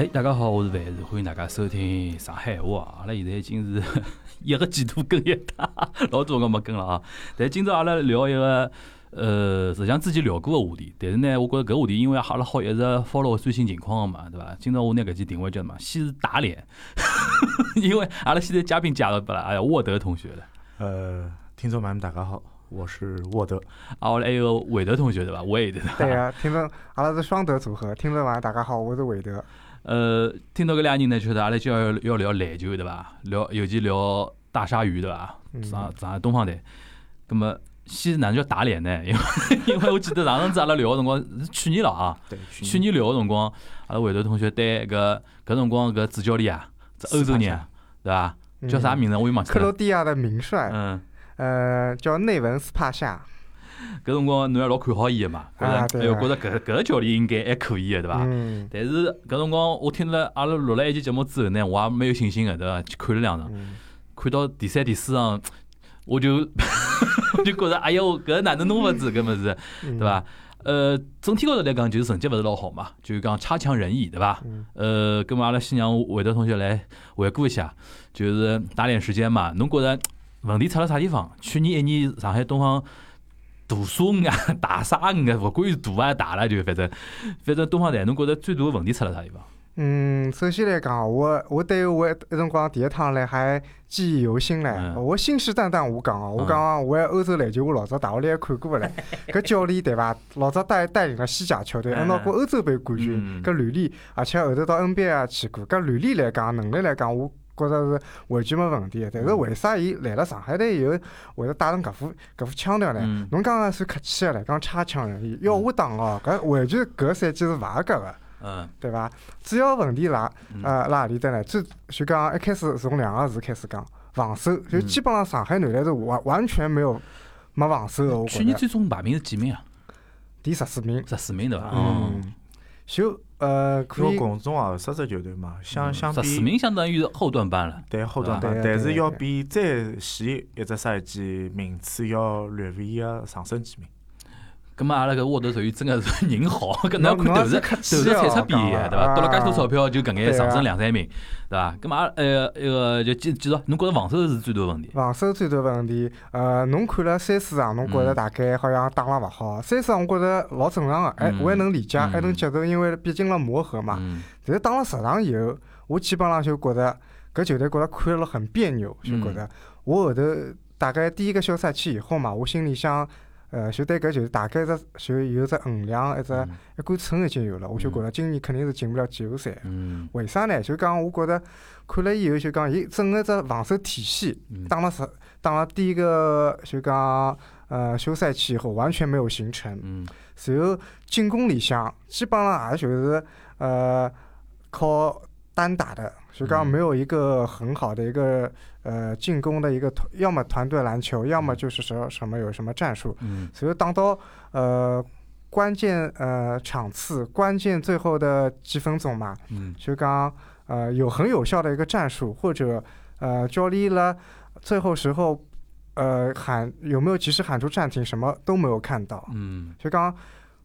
哎，大家好，我是范是，欢迎大家收听上海话。阿拉现在已经是 一个季度更一趟，老多辰没更了啊。但今朝阿拉聊一个，呃，实际上之前聊过个话题，但是呢，我觉着搿话题因为阿拉好一直 follow 最新情况个嘛，对伐？今朝我拿搿期定位叫什么？先是打脸，因为阿拉现在嘉宾加入拨了，哎呀，沃德同学了。呃，听众朋友们，大家好，我是沃德。啊，我还有韦德同学对伐？韦德。对呀，听众，阿拉是双德组合。听众们，大家好，我是韦德。呃，听到搿俩人呢，晓得阿拉就要要聊篮球对伐？聊尤其聊大鲨鱼对伐？上上海东方队。葛么，先是哪能叫打脸呢？因为 因为我记得上趟子阿拉聊个辰光是去年了啊。对，去年聊个辰光，阿拉韦德同学对搿搿辰光搿主教练啊，这欧洲人啊，对伐？叫啥名字？我又忘记了。克罗地亚的名帅。嗯。呃，叫内文斯帕夏。搿辰光侬也老看好伊个嘛，觉着哎哟，觉着搿搿个教练应该还可以个，对伐？嗯。但是搿辰光我听了阿拉录了一期节目之后呢，我也蛮有信心个，对伐？去看了两场，看到第三、第四场，我就 我就觉着，哎哟，搿哪能弄法子搿物事，对伐？呃，总体高头来讲，就是成绩勿是老好嘛，就是讲差强人意，对伐？呃，搿么阿拉先让韦德同学来回顾一下，就是打点时间嘛。侬觉着问题出了啥地方？去年一年上海东方。大沙啊，大沙啊，勿管是大啊大了，就反正反正东方台，侬觉着最大的问题出了啥地方？嗯，首先来讲，我我对我一辰光第一趟来还记忆犹新唻。我信誓旦旦我讲哦，我讲我欧洲篮球我老早大学里还看过唻。搿教练对伐？老早带带领了西甲球队，还拿过欧洲杯冠军，搿履历，而且后头到 NBA 也去过。搿履历来讲，能力来讲，我。觉着是完全没问题但是为啥伊来了上海队以后会得带成搿副搿副腔调呢？侬刚刚算客气个唻，讲差腔人意。要我打哦，搿完全搿赛季是勿合格个，嗯，对伐？主要问题辣呃辣何里搭呢？最就讲一开始从两个字开始讲防守，就基本上上海男篮是完完全没有没防守个。去年最终排名是几名啊？第十四名。十四名对伐？嗯。就呃，可以。共中二十只球队嘛，相相比。十四名相当于是后段班了。对后段班，但是要比再前一只赛季名次要略微个上升几名。咁么阿拉搿沃德属于真个是人好，搿侬看投入投入产出比，对伐？得了介多钞票就搿眼上升两三名，对伐？咁么阿呃一个就继继续，侬觉着防守是最大问题？防守最大问题，呃，侬看了三四场，侬觉着大概好像打了勿好。三四场我觉着老正常个，哎，我还能理解，还能接受，因为毕竟辣磨合嘛。但是打了十场以后，我基本上就觉着搿球队觉着看了很别扭，就觉着我后头大概第一个休赛期以后嘛，我心里想。呃，就对搿就是大概只就有只衡量，一只一杆秤已经有了。我就觉着今年肯定是进不了季后赛。为啥呢？就讲我觉着看了以后，就讲伊整个只防守体系打了十打了第一个就讲呃休赛期以后完全没有形成。然后进攻里向基本上也就是呃靠单打的，就讲没有一个很好的一个。呃，进攻的一个团，要么团队篮球，要么就是什什么有什么战术。嗯。所以当到呃关键呃场次，关键最后的几分钟嘛，嗯。就讲呃有很有效的一个战术，或者呃教练了最后时候呃喊有没有及时喊出暂停，什么都没有看到。嗯。就讲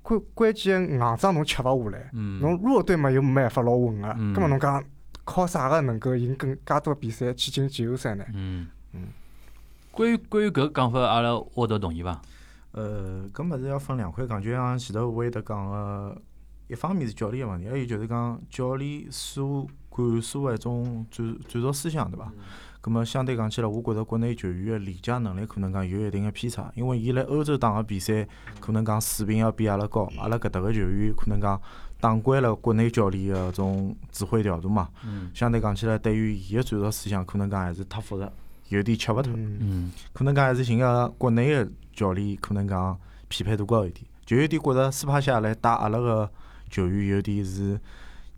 关关键硬仗侬吃勿下来，嗯。侬弱队嘛又没办法老稳个，嗯。么侬讲。靠啥个能够赢更加多比赛去进季后赛呢？嗯嗯，关于关于搿讲法，阿拉沃德同意伐？呃，搿物事要分两块讲，就像前头韦德讲个，一方面是教练个问题，还有就是讲教练所灌输个一种战战术思想，对伐？葛末相对讲起来，我觉着国内球员个理解能力可能讲有一定个偏差，因为伊辣欧洲打个比赛，可能讲水平要比阿拉高，阿拉搿搭个球员可能讲。打惯了国内教练个种指挥调度嘛，相对讲起来，对于伊个战术思想，可能讲还是太复杂，有点吃勿透。可能讲还是寻个国内个教练，可能讲匹配度高一点，就有点觉着斯帕夏来带阿拉个球员，有点是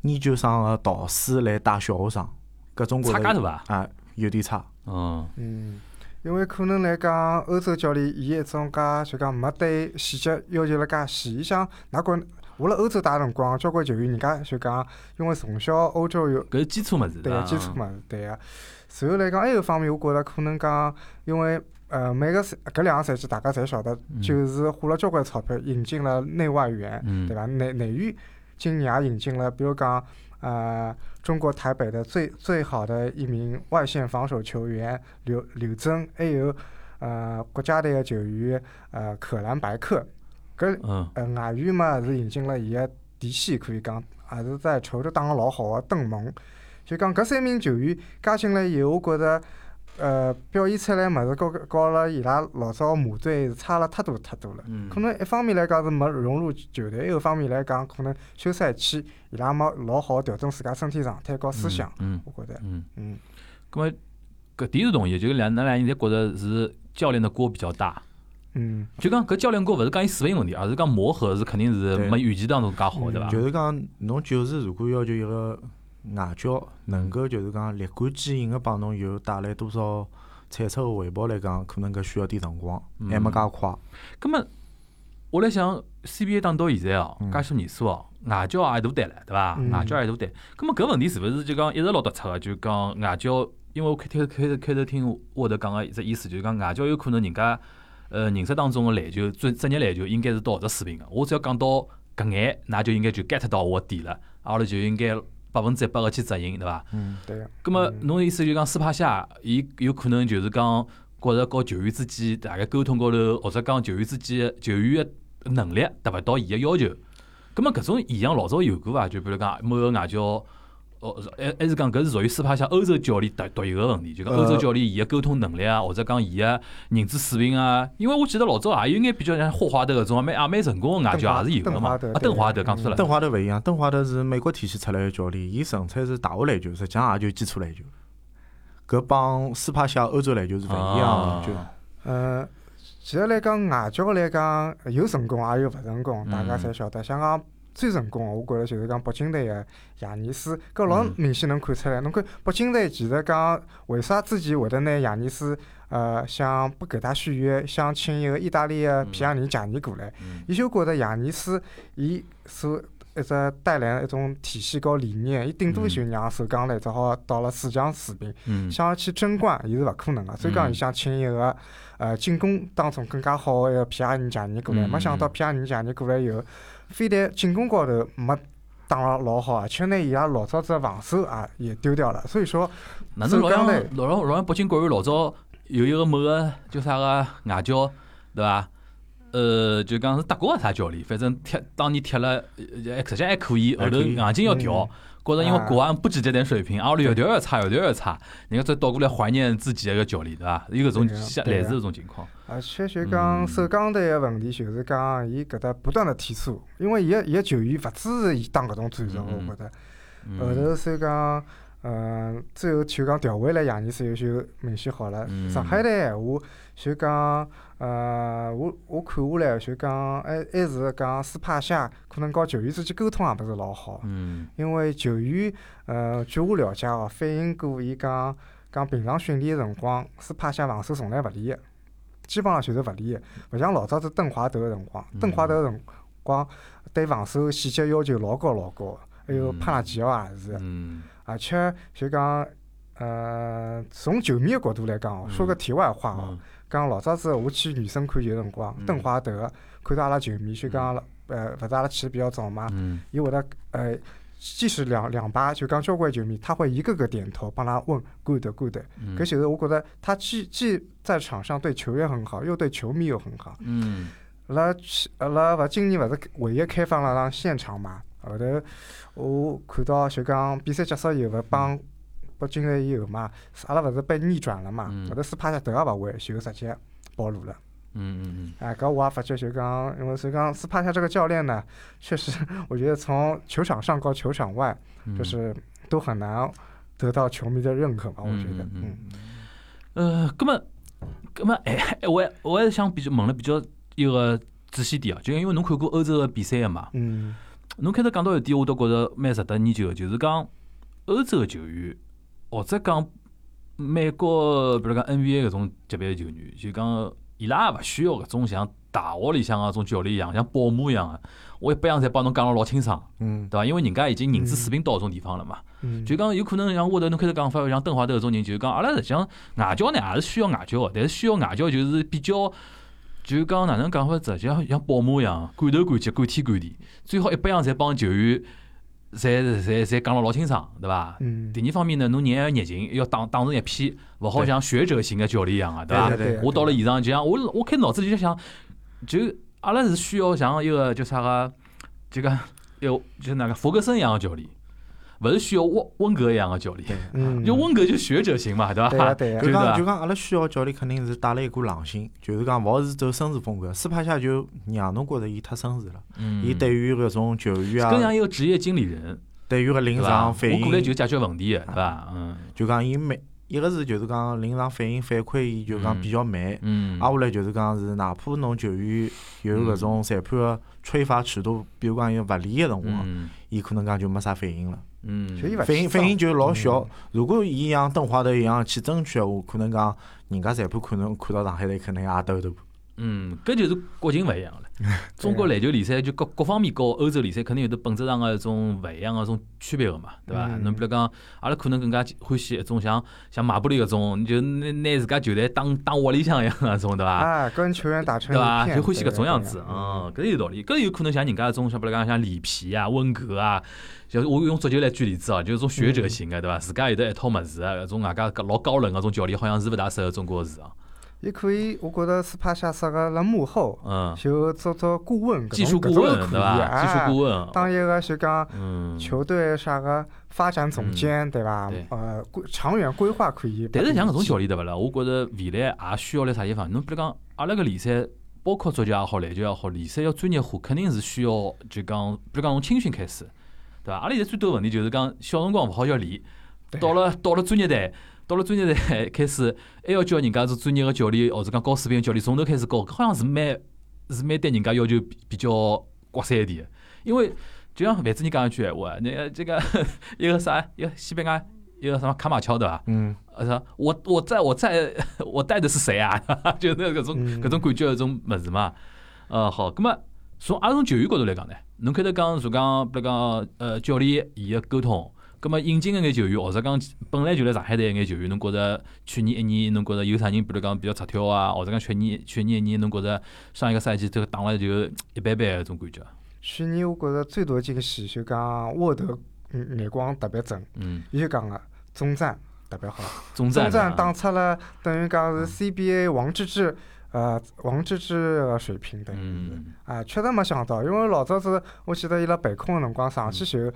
研究生个导师来带小学生，搿种觉着啊，有点差。嗯，嗯，因为可能来讲，欧洲教练伊一种介就讲没对细节要求了介细，伊想哪管。我辣欧洲打辰光，交关球员人家就讲，因为从小欧洲有搿是基础物事，对个基础物事，对个。随后来讲，还有方面，我觉着可能讲，因为呃每个赛搿两个赛季，大家侪晓得，就是花了交关钞票引进了内外援，对伐？内内援今年也引进了，比如讲呃，中国台北的最最好的一名外线防守球员刘刘铮，还有呃国家队的球员呃可兰白克。搿呃外援嘛是引进了伊个嫡系，可以讲也是在球队打个老好个邓蒙。就讲搿三名球员加进来以后，我觉着。呃，表现出来物事，告告了伊拉老早马队是差了太多太多了。嗯可能一方面来讲是没融入球队，一个方面来讲可能休赛期伊拉没老好调整自家身体状态和思想。嗯我觉得。嗯嗯。咁么，搿点是同意，就是两那两人侪觉着是教练的锅比较大。嗯。就讲搿教练锅勿是讲伊水平问题，而是讲磨合是肯定是没预期当中介好，对伐？就是讲侬就是如果要求一个。外教能够就是讲立竿见影个帮侬有带来多少产出个回报来讲，可能搿需要点辰光，还没介快。葛末我来想，CBA 打到现在哦，介许年数哦，外教也一大堆了，对伐？外教也大胆。葛末搿问题是勿是就讲一直老突出个？就讲外教，因为我开头开头开头听沃头讲个一只意思，就是讲外教有可能人家呃认识当中个篮球专职业篮球应该是到搿只水平个。我只要讲到搿眼，那就应该就 get 到我点了，阿拉就应该。百分之一百个去执行，对伐？嗯，对个。咁么，侬意思就讲斯帕夏，伊有可能就是讲，觉着和球员之间大概沟通高头，或者讲球员之间球员个能力达勿到伊个要求。咁么，搿种现象老早有过伐？就比如讲某个外教。哦，还还是讲搿是属于斯帕夏欧洲教练独独有个问题，就讲欧洲教练伊个沟通能力啊，或者讲伊个认知水平啊。因为我记得老早也有眼比较像霍华德搿种，蛮也蛮成功个外教也是有个嘛。啊，邓华德讲出来。邓华德勿一样，邓华德是美国体系出来个教练，伊纯粹是大学篮球，实际上也就基础篮球。搿帮斯帕夏欧洲篮球是勿一样个，就。呃，其实来讲外教来讲有成功也有勿成功，大家侪晓得。像讲。最成功个，我觉着就是讲北京队个亚尼斯，搿老明显能看出来。侬看北京队其实讲为啥之前会得拿亚尼斯，呃，想不给他续约，想请一个意大利个皮亚尼贾尼过来，伊就觉着亚尼斯伊所一只带来一种体系和理念，伊顶多就让首钢来只好到了四强水平，想要去争冠伊是勿可能个。所以讲伊想请一个呃进攻当中更加好个一个皮亚尼贾尼过来，没想到皮亚尼贾尼过来以后。非但进攻高头没打了老好，而且呢，伊拉老早子防守啊也丢掉了。所以说，哪能老像老像老像北京国安老早有一个某个叫啥个外教，对伐？呃，就讲是德国个啥教练，反正踢当年踢了，实际上还可以，后头硬劲要调。觉着因为国安不止这点水平，阿拉有条要差，有条要差，人家再倒过来怀念自己一个教练，对伐？有搿种像类似搿种情况。而且就讲首钢队个问题，就是讲伊搿搭不断的提速，因为伊个伊个球员勿支持伊打搿种战术，我觉着。后头所以讲，嗯，最后就讲调回来亚尼斯又就明显好了。上海队闲话就讲。呃，我我看下来就讲，还还是讲斯帕夏可能和球员之间沟通也勿是老好。嗯。因为球员，呃，据我了解哦，反映过伊讲，讲平常训练个辰光，斯帕夏防守从来勿练个，基本上就是勿练个，勿像老早子邓华德个辰光，邓华德个辰光对防守细节要求老高老高，还有帕拉吉奥也是。嗯。而且就讲，呃，从球迷个角度来讲，说个题外话哦。讲老早子我去女生看球辰光，邓华德看到阿拉球迷，就讲呃，勿是阿拉去的比较早嘛，伊会得呃，即使两两把就讲交关球迷，他会一个个点头，帮他问 good good。搿就是我觉得他既既在场上对球员很好，又对球迷又很好。嗯。辣去辣勿今年勿是唯一开放了场现场嘛？后头我看到就讲比赛结束以后帮。北京了以后嘛，阿拉勿是被逆转了嘛？后头斯帕夏头也勿回，就直接暴露了。嗯嗯嗯。哎，搿我也发觉，就讲，因为所以讲斯帕夏这个教练呢，确实，我觉得从球场上到球场外，就是都很难得到球迷的认可吧？我觉得。嗯。呃，葛么，葛么，哎，我我还是想比较问了比较一个仔细点啊，就因为侬看过欧洲个比赛个嘛。嗯。侬开头讲到一点，我都觉着蛮值得研究个，就是讲欧洲个球员。或者讲美国，比如讲 NBA 搿种级别个球员，就讲伊拉也勿需要搿种像大学里向个种教练一样，像保姆一样个。我一百样侪帮侬讲了老清爽，嗯，对伐？因为人家已经认知水平到搿种地方了嘛。嗯，就讲有可能像我头侬开始讲法，像邓华德搿种人，就是讲阿拉实际上外教呢也是需要外教个，但是需要外教就是比较，就讲哪能讲法，直接像保姆一样，管头管脚，管天管地，最好一百样侪帮球员。侪侪侪讲了老清爽，对伐？嗯，第二方面呢，侬人还要热情，要打打成一片，勿好像学者型的教练一样个，对伐？我到了现场，就像我我开脑子里就想，就阿拉是需要像一个叫啥个，就讲有就那个弗格森一样的教练，勿是需要温温格一样的教练。嗯，就温格就学者型嘛，对伐？对呀对呀就讲 就讲，阿拉需要教练肯定是带了一股狼性，就是讲勿好是走绅士风格。斯帕夏就让侬觉着伊太绅士了，嗯，伊对于搿种球员啊更像啊，一个职业经理人，对于搿临？场反我过来就，解决问题的，对伐？嗯就讲伊慢，一个是就是讲临场反应反馈，伊就讲比较慢。嗯，挨下来就是讲是，哪怕侬球员有搿种裁判个吹罚尺度，比如讲有勿利个辰光，嗯伊可能讲就没啥反应了。嗯，反应反应就老小。如果伊像邓华头一样去争取闲话，可能讲人家裁判可能看到上海队可能也抖抖。嗯，搿就是国情勿一样了。中国篮球联赛就各各方面和欧洲联赛肯定有得本质上个一种勿一样个种区别个嘛，对伐？嗯侬比如讲，阿拉可能更加欢喜一种像像马布里搿种，就拿拿自家球队当当窝里向一样搿种，对伐？啊，跟球员打成对伐？就欢喜搿种样子，对嗯，搿有道理。搿有可能像人家搿种，像比如讲像里皮啊、温格啊，就我用足球来举例子哦，就是种学者型个，对伐？自家有得一套物事个，搿种外加老高冷个种教练，好像是勿大适合中国个市场。也可以，我觉着斯帕夏适合辣幕后嗯，就做做顾问，技术顾问对伐？技术顾问，当一个就讲嗯，球队啥个发展总监，对伐？呃，规长远规划可以。但是像搿种教练对勿啦？我觉着未来也需要辣啥地方？侬比如讲，阿拉个联赛，包括足球也好，篮球也好，联赛要专业化，肯定是需要就讲，比如讲从青训开始，对伐？阿拉现在最多问题就是讲，小辰光勿好叫练，到了到了专业队，到了专业队开始，还要叫人家是专业个教练，或者讲高水平个教练，从头开始教，好像是蛮是蛮对人家要求比比较刮三一点的，因为就像范志你讲一句闲话，那个这个 一个啥，一个西班牙一个什么卡马乔对伐？嗯，呃，啥我我在我在我带的是谁啊？就那搿种嗯搿种感觉搿种物事嘛。呃，好，葛么从阿拉从球员角度来讲呢，侬开头讲说讲，比如讲呃教练伊个沟通，葛么引进个眼球员，或者讲本来就来上海队个眼球员，侬觉着去年一年侬觉着有啥人，比如讲比较出挑啊，或者讲去年去年一年侬觉着上一个赛季这个打了就一般般个种感觉。去年我觉着最大惊喜就讲沃德嗯眼光特别准，嗯，伊就讲了中战特别好，中战啊中战打出了等于讲是 CBA 王治郅呃王治郅个水平等于是。嗯啊，确实没想到，因为老早子我记得伊拉备空个辰光上去就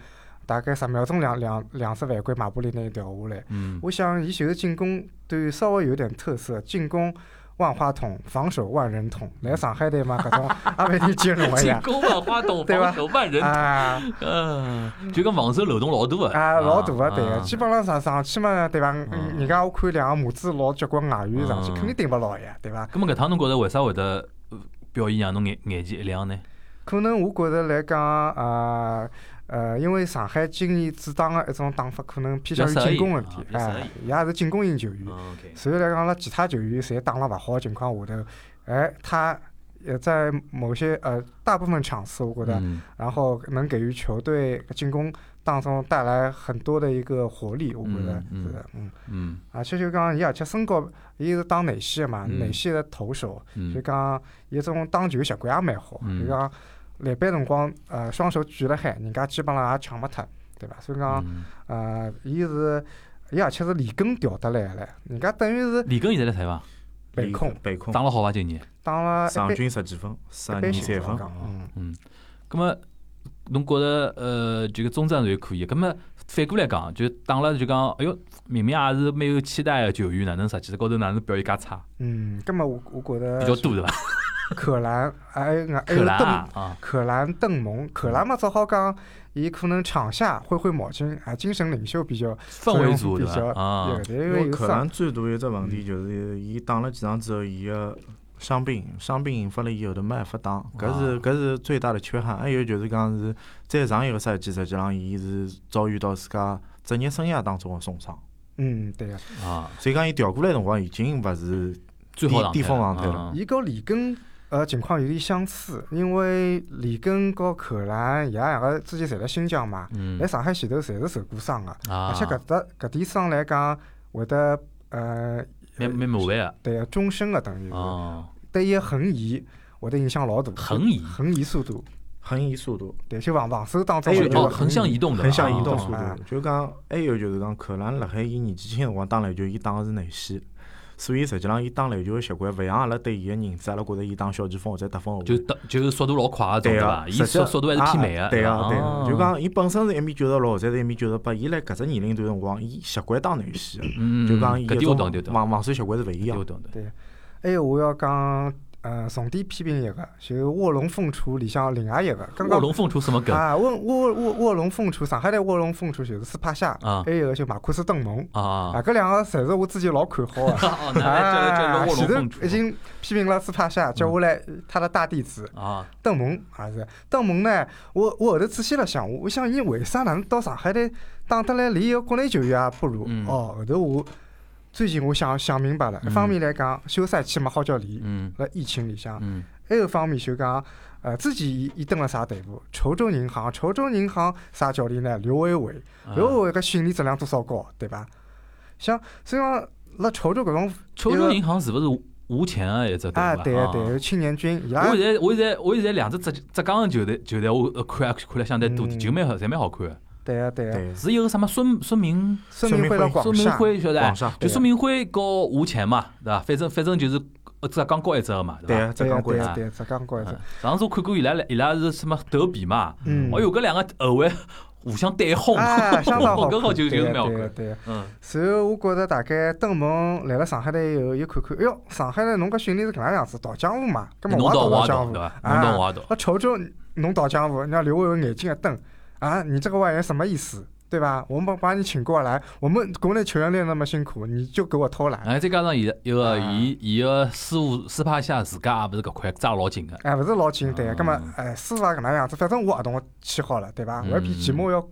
大概十秒钟两两两只犯规，马布里拿伊调下来。嗯我想伊就是进攻对稍微有点特色，进攻万花筒，防守万人筒。来上海队嘛，搿种也勿一定兼容个进。攻万花筒，对吧防守万人啊嗯，就讲防守漏洞老大个。啊，老大个对个，啊基本上上上去嘛，对伐？嗯嗯人家我看两个拇指老结棍外援上去，嗯肯定顶勿牢呀，对伐？咁么搿趟侬觉着为啥会得呃表现让侬眼眼前一亮呢？可能我觉着来讲，呃呃，因为上海今年主打个一种打法，可能偏向于进攻问题哎，伊也是进攻型球员。所以来讲，辣其他球员侪打了勿好的情况下头，哎，他也在某些呃大部分场次，我觉得，嗯然后能给予球队进攻当中带来很多的一个活力，我觉得是的，嗯，嗯。而且就讲伊而且身高，伊是打内线的嘛，嗯。内线的投手，就嗯讲伊种打球习惯也蛮好，嗯。就讲篮板辰光，呃，双手举了海，人家基本上也抢勿脱，对伐？所以讲，嗯，呃，伊是，伊而且是里根调得来的，人家等于是李根现在在啥伐？北控北控打，了好伐？今年？打了一场般均十几分，十二三分。嗯，嗯，咁么侬觉着呃，这个中战队可以，咁么反过来讲，就打了就讲，哎哟，明明也是蛮有期待个球员，哪能实际高头哪能表现介差？嗯，葛么我我觉得比较多对伐？可兰，还有还克有邓兰啊，啊，可兰邓蒙，可兰嘛，只好讲，伊可能场下挥挥毛巾，啊，精神领袖比较氛围组对比较对？啊。因因为克为有伤兰最大一只问题就是，伊打了几场之后，伊个伤病，伤病引发了伊后头没办法打，搿是搿是最大的缺憾。还有就是讲是再上一个赛季，实际上伊是遭遇到自家职业生涯当中的重伤，嗯，对个，啊，所以讲伊调过来辰光已经勿是最好状态巅峰状态了。嗯伊和里根呃情况有点相似，因为里根和可兰伊拉两个之前侪辣新疆嘛，嗯。来上海前头侪是受过伤个，啊。而且搿搭搿点伤来讲会得呃蛮蛮麻烦个对个终身个等于对伊个横移会得影响老大，横移？横移速度。横移速度，对，就防防守当中还有就哦，横向移动的，横向移啊动速啊。度。就讲还有就是讲，可能辣海伊年纪轻个辰光打篮球，伊打个是内线，所以实际上伊打篮球个习惯，勿像阿拉对伊个认知，阿拉觉着伊打小前锋或者得分后卫。就得就速度老快个种对对伐？伊个实际速速度还是偏慢个，对伐个对就讲伊本身是一米九十六或者是一米九十八，伊辣搿只年龄段辰光，伊习惯打内线个，嗯，就讲伊搿一种防防守习惯是勿一样对我。懂的。对，还有我要讲，呃，重点批评一个，就卧龙凤雏里向另外一个，卧龙凤雏什么梗啊，卧卧卧卧龙凤雏，上海的卧龙凤雏就是斯帕夏，啊还有一个就马库斯邓蒙，啊？啊，搿两个侪是我之前老看好的。啊，前头已经批评了斯帕夏，接下来他的大弟子啊，邓蒙也是。邓蒙呢，我我后头仔细了想，我想伊为啥哪能到上海来打得来连一个国内球员也不如？嗯哦，后头我最近我想想明白了，一方面来讲，休赛期没好叫练，嗯辣疫情里向，嗯还有一方面就讲，呃，之前伊伊蹲了啥队伍？稠州银行，稠州银行啥教练呢？刘伟伟，啊刘伟伟个训练质量多少高，对伐？像实际上辣稠州搿种稠州银行是勿是无钱个一只队啊，伍啊对青年军我现在我现在我现在两只浙浙江的球队球队我呃看也看了相对多点，嗯就蛮好，侪蛮好看个。对啊对个，对，是一个什么孙孙明孙明辉到广孙明，辉晓得？就孙明辉和吴前嘛，对伐？反正反正就是呃浙江高一只嘛，对个，浙江高一对个对个，浙江高一只嗯，上次我看过伊拉伊拉是什么斗比嘛，嗯，哦哟，搿两个后卫互相对轰，啊，相当好看，搿好就就是对蛮好看。个对。嗯，然后我觉着大概邓蒙来了上海来以后，又看看，哎哟，上海来侬搿训练是搿能样子，倒江湖嘛，侬我也到我也到，倒江湖。对，伐？啊侬到我也到。那稠州侬倒江湖，人家刘伟伟眼睛一瞪，啊，你这个外援什么意思？对吧？我们把把你请过来，我们国内球员练那么辛苦，你就给我偷懒，哎，再加上伊一个啊伊伊个师傅斯帕夏自家也勿是搿块抓老紧个，哎，勿是老紧对个。嗯葛末哎，师傅也搿能样子，反正我合同签好了，对吧？我要比季末要，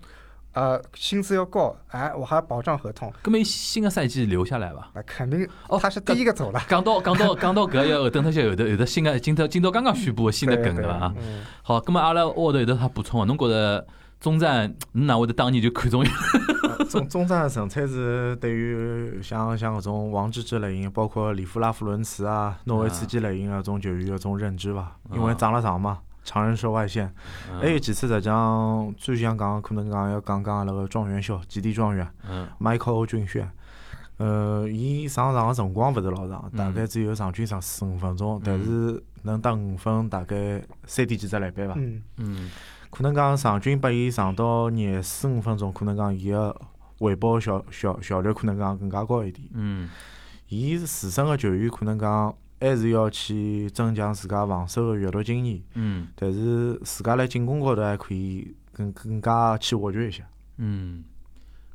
呃，薪资要高，哎，我还要保障合同，葛末伊新个赛季留下来伐？那肯定哦，他是第一个走了。讲到讲到讲到搿要等脱些后头有的新个今朝今朝刚刚宣布个新的梗对对伐？好，葛末阿拉沃头有得啥补充啊？侬觉着中战侬哪会得当年就看中伊？中中战的纯粹是对于像像搿种王治郅类型，包括里夫拉夫伦茨啊、诺维茨基类型的搿种球员的搿种认知伐？因为长了长嘛，长人受外线。还有其次，实际上最想讲，可能讲要讲讲阿拉个状元秀，基地状元嗯 Michael 军炫。呃，伊上场个辰光勿是老长，大嗯概只有场均上四五分钟，但是能得五分，大概三点几只篮板伐？嗯，嗯可能讲场均拨伊上到廿四五分钟，可能讲伊个回报效效效率可能讲更加高一点。嗯伊自身个球员可能讲还是要去增强自家防守个阅读经验，嗯但是自家辣进攻高头还可以更更加去挖掘一下。嗯，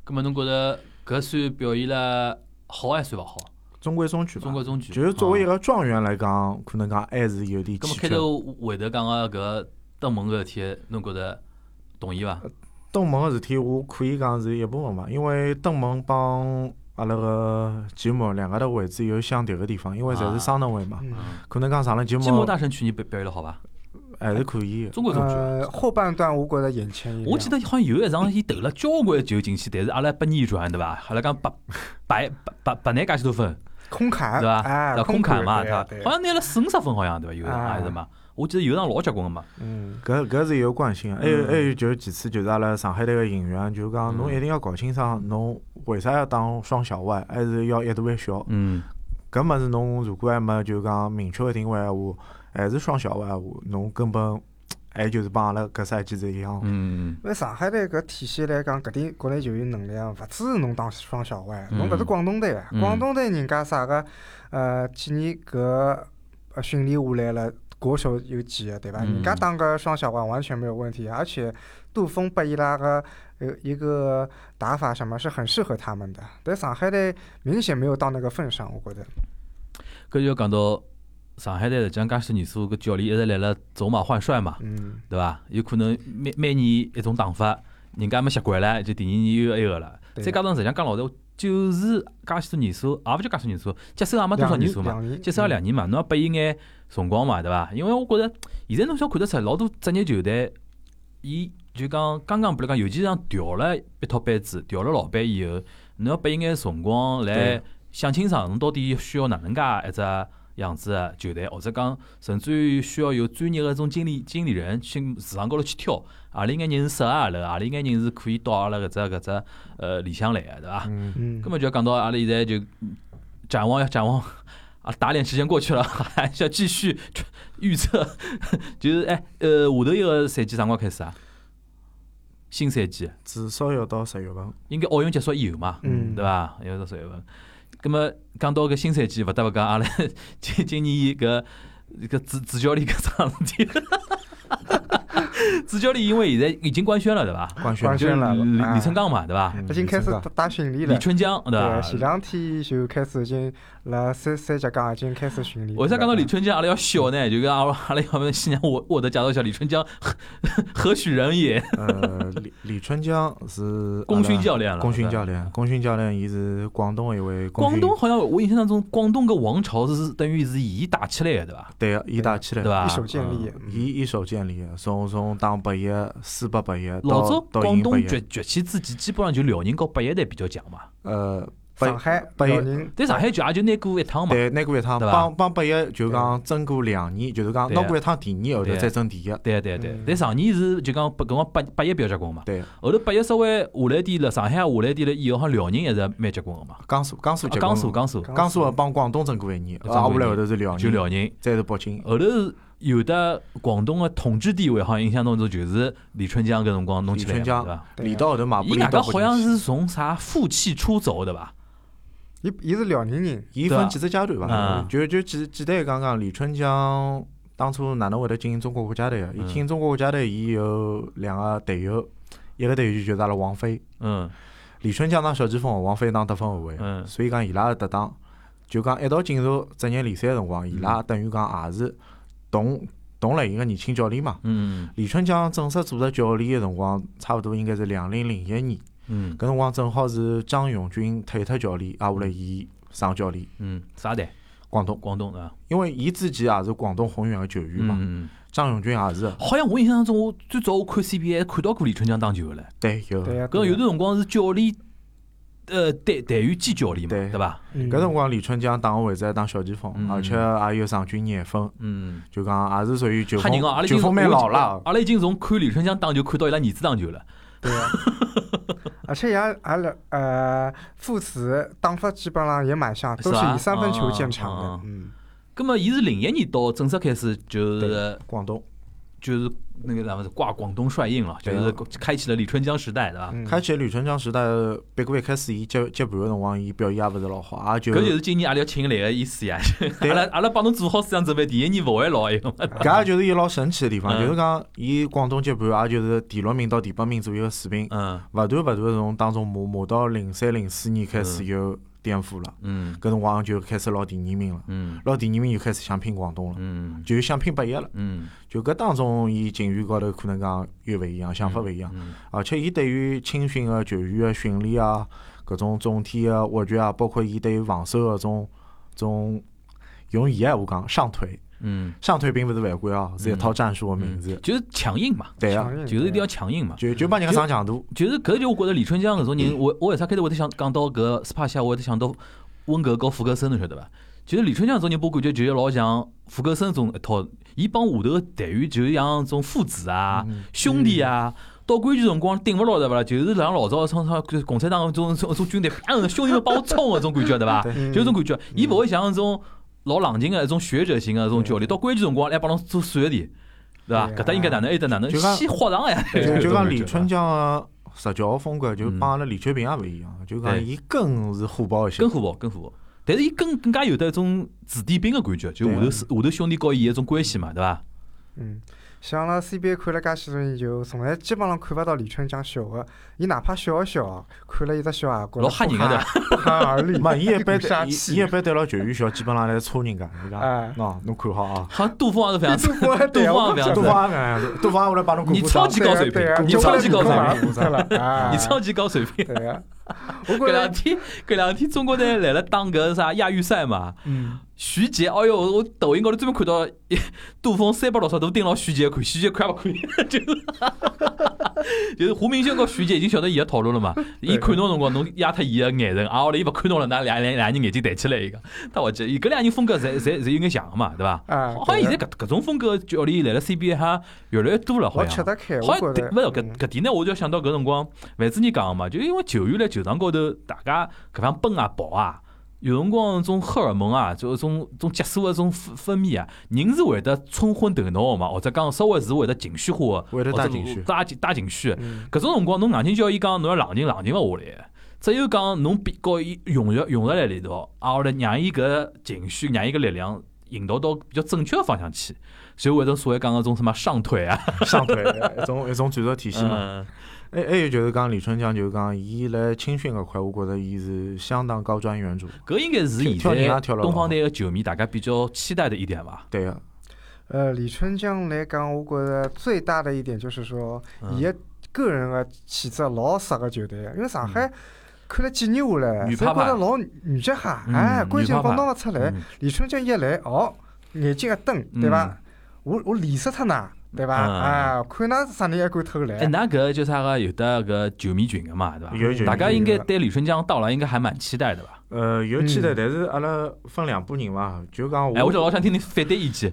葛末侬觉着搿算表现了好还算勿好？中规中矩吧中。规中矩。就是作为一个，状元来讲，可能讲还是有点葛末开。头回头讲个搿登门搿事体，侬觉着同意伐？登门个事体，我可以讲是一部分伐，因为登门帮阿拉个吉姆两个的位置有相迭个地方，因为侪是双能位嘛。嗯可能讲上了吉姆。吉姆大神去年表表现了好伐？还是可以的。中规中矩。呃，后半段我觉着眼前一亮。我记得好像有一场伊投了交关球进去，但是阿拉被逆转对伐？阿拉讲白白白白白拿介许多分空砍，对伐？哎，空砍嘛对？好像拿了四五十分好像对伐？有还是嘛？我记得有一场老结棍个嘛。嗯，搿搿是有关系个，还有嗯。还有就是其次就是阿拉上海队个引援，就是讲侬嗯一定要搞清爽侬为啥要当双小外，还是要一大一小。嗯。搿物事侬如果还没就讲明确个定位闲话，还是双小外闲话，侬根本还就是帮阿拉搿赛季是一样。的。嗯。因为上海队搿体系来讲，搿点国内球员能力啊，勿支持侬当双小外，嗯。侬搿是广东队个，嗯。广东队人家啥个，呃，几年搿呃训练下来了，国手有几个对伐？嗯人家当个双小王完全没有问题，而且杜锋拨伊拉个呃一个打法什么是很适合他们的，但上海队明显没有到那个份上，我觉得。搿就要讲到上海队实际上介许多年数，搿教练一直辣辣走马换帅嘛，嗯，对伐？有可能每每年一种打法，人家没习惯了，就第二年又一个了。再加上实际上讲老实话，就是介许多年数，也勿就介许多年数，接手也没多少年数嘛。接手也两年嘛，侬要拨伊眼辰光嘛，对伐？因为我觉着现在侬想看得出，老多职业球队，伊就讲刚刚比如讲，尤其像调了一套班子，调了老板以后，侬要拨伊眼辰光来想清爽，侬到底需要哪能介一只样子个球队，或者讲甚至于需要有专业个种经理经理人去市场高头去挑，何里眼人是适合阿拉，何里眼人是可以到阿拉搿只搿只呃里向来个，对伐？嗯，嗯根，本就要讲到阿拉现在就展望要展望啊，打脸时间过去了，还是要继续预测，就是哎呃，下头一个赛季啥辰光开始啊？新赛季至少要到十月份。应该奥运结束以后嘛，嗯对伐？要到十月份。葛么讲到搿新赛季，勿得勿讲阿拉 今今年搿搿主主教练搿桩事体。主教练因为现在已经官宣了，对吧？官宣官宣了李啊李成钢嘛，对伐？嗯已经开始打打训练了李。春江，对伐？前两天就开始已经辣三三甲港已经开始训练。为啥讲到李春江阿拉要笑呢？就跟阿拉阿拉要不先让我我的介绍一下李春江何 何许人也？呃，李李春江是功勋教练了，功勋教练，功勋教练，伊是广东的一位广东好像我印象当中，广东个王朝是等于是伊打起来的，对伐？对个，伊打起来对，伐？一手建立嗯。伊一手建立的，从从打八一、四八八一老早广东崛崛起之前，基本上就辽宁和八一队比较强嘛。呃，上海、八一辽宁，但上海就也就拿过一趟嘛。对拿过一趟，帮帮八一就讲争过两年，就是讲拿过一趟第二，后头再争第一。对对对嗯，但上年是就讲搿辰光八八一比较结棍嘛。对，后头八一稍微下来点了，上海下来点了以后，好像辽宁也是蛮结棍个嘛。江苏江苏啊结棍江苏江苏。江苏帮广东争过一年，争过一啊，后来后头是辽宁，就辽宁，再是北京。后头有的广东个统治地位，好像印象当中就是李春江搿辰光弄起来的，李春江对伐？对啊连到后头马布伊外里到加好像是从啥负气出走的吧？伊伊是辽宁人，伊分几只阶段伐嗯？就就简简单讲讲，李春江当初哪能会得进中国国家队个？伊嗯进中国国家队，伊有两个队友，一个队友就是阿拉王菲，嗯李春江当小前锋，王菲当得分后卫。嗯所以讲伊拉个搭档，就讲一道进入职业联赛个辰光，伊拉等于讲也是同同类型个年轻教练嘛。嗯李春江正式做着教练个辰光，差勿多应该是两零零一年，嗯搿辰光正好是张永军退脱教练，挨下来伊上教练，嗯，啥队？广东。广东对伐？因为伊之前也是广东宏远个球员嘛，嗯，张永军也是，好像我印象当中，我最早我看 CBA 看到过李春江打球个唻。对有。对呀。搿有段辰光是教练，呃，代代于兼教练嘛，对对伐？嗯搿辰光李春江打个位置还打小前锋，嗯而且也有场均廿分，嗯，就讲也是属于球吓人哦！阿拉已经风球风蛮老了。阿拉已经从看李春江打球看到伊拉儿子打球了。对呀。而且也阿拉呃父子打法基本上也蛮像，都是以三分球见啊长的。嗯，葛么，伊是零一年到正式开始就是广东就是那个啥么子挂广东帅印了，就是开启了李春江时代，对伐？嗯开启了李春江时代，别个一开始伊接接盘个辰光，伊表现也勿是老好，也就搿就是今年阿拉要请来个意思呀！对阿拉阿拉帮侬做好思想准备，第一年勿会老一个。搿也就是伊老神奇个地方，嗯就是讲伊广东接盘也就是第六名到第八名左右个水平，嗯勿断勿断从当中磨磨到零三零四年开始嗯有颠覆了，嗯。搿辰光就开始捞第二名了，嗯。捞第二名又开始想拼广东了，嗯。就想拼八一了。嗯，就搿当中，伊情绪高头可能讲又勿一样，想法勿一样，嗯。而且伊对于青训个球员个训练啊，搿种总体个挖掘啊，包括伊对于防守个种种，用伊个闲话讲上腿，嗯，上推并勿是犯规哦，是一套战术个名字。就是强硬嘛，对啊就是一定要强硬嘛。就就帮人家上强度。就是搿就我觉着李春江搿种人，我我为啥开头会得想讲到搿斯帕夏，我会得想到温格和福格森，侬晓得伐？其实李春江搿种人，拨我感觉就是老像福格森种一套，伊帮下头个队员就是像种父子啊、嗯兄弟啊。到关键辰光顶勿牢对伐？就是像老早共产党种种种军队，砰兄弟们帮我冲搿种感觉对伐？嗯就搿种感觉，伊勿会像搿种老冷静个一种学者型个一种教练，到关键辰光来帮侬做算题，对伐？搿搭应该哪能，埃搭哪能，就先豁上呀！就就讲李春江个执教风格，就嗯帮阿拉李秋平也勿一样，就讲伊更是火爆一些更。火爆，更火爆。但是伊更更加有得一种子弟兵个感觉，就下头下头兄弟和伊一种关系嘛，对伐？嗯，像阿拉 CBA 看了介许多年，就从来基本上看勿到李春江笑个。伊哪怕笑一笑，看了一只笑啊，觉老着吓人个对伐？不寒而栗。嘛，伊一般对伊伊一般对牢球员笑，基本上来戳人家，就讲，哎喏，侬看好啊。好像杜锋也是搿 样子，杜锋杜锋也搿样杜子，方也搿样子，杜方下来帮侬鼓你超级高水平 你超级高水平你超级高水平。对呀，我搿两天搿两天中国队来了打搿啥亚预赛嘛，嗯，徐杰，哎哟，我抖音高头专门看到杜峰三百六十度盯牢徐杰看，徐杰看也勿看，就是就是胡明轩和徐杰已经晓得伊个套路了嘛。伊看侬辰光，侬压脱伊个眼神，啊，后来伊勿看侬了，那两两两人眼睛抬起来一个。他我记，伊搿两人风格侪侪侪有眼像个嘛，对伐？啊，好像现在搿搿种风格教练来了 CBA 哈越来越多了，好像。吃得开，好像勿是搿搿点呢，我就要想到搿辰光范志毅讲个嘛，就因为球员辣球场高头，大家搿方奔啊跑啊，有辰光种荷尔蒙啊，就种种激素个种分分泌啊，人是会得冲昏头脑个嘛，或者讲稍微是会得情绪化个，会得或者带情绪。带情带情绪。搿种辰光，侬硬劲叫伊讲侬要冷静冷静勿下来，只有讲侬比告伊融入融入来里头，啊后来让伊搿情绪，让伊搿力量引导到比较正确个方向去，就会得所谓讲个种什么上腿啊，上腿一种一种战术体系嘛。嗯还还有就是讲李春江，就是讲伊辣青训搿块，我觉着伊是相当高瞻远瞩。搿应该是现跳人也在跳了东方队个球迷大家比较期待的一点吧。对个，呃，李春江来讲，我觉着最大的一点就是说，嗯伊个个人个气质老适合球队的，因为上海看了几年下来，侪觉着老女脚哈，嗯哎，关键放女派派拿勿出来。嗯李春江一来，哦，眼睛一瞪，对伐？我我连死脱㑚，对伐？嗯啊，看㑚啥人还敢偷哎，来？那搿叫啥个？有的搿球迷群个嘛，对伐？有球迷大家应该对李春江到来应该还蛮期待的吧？呃，有期待，嗯但是阿拉分两拨人嘛，就讲哎，我就，老想听听反对意见，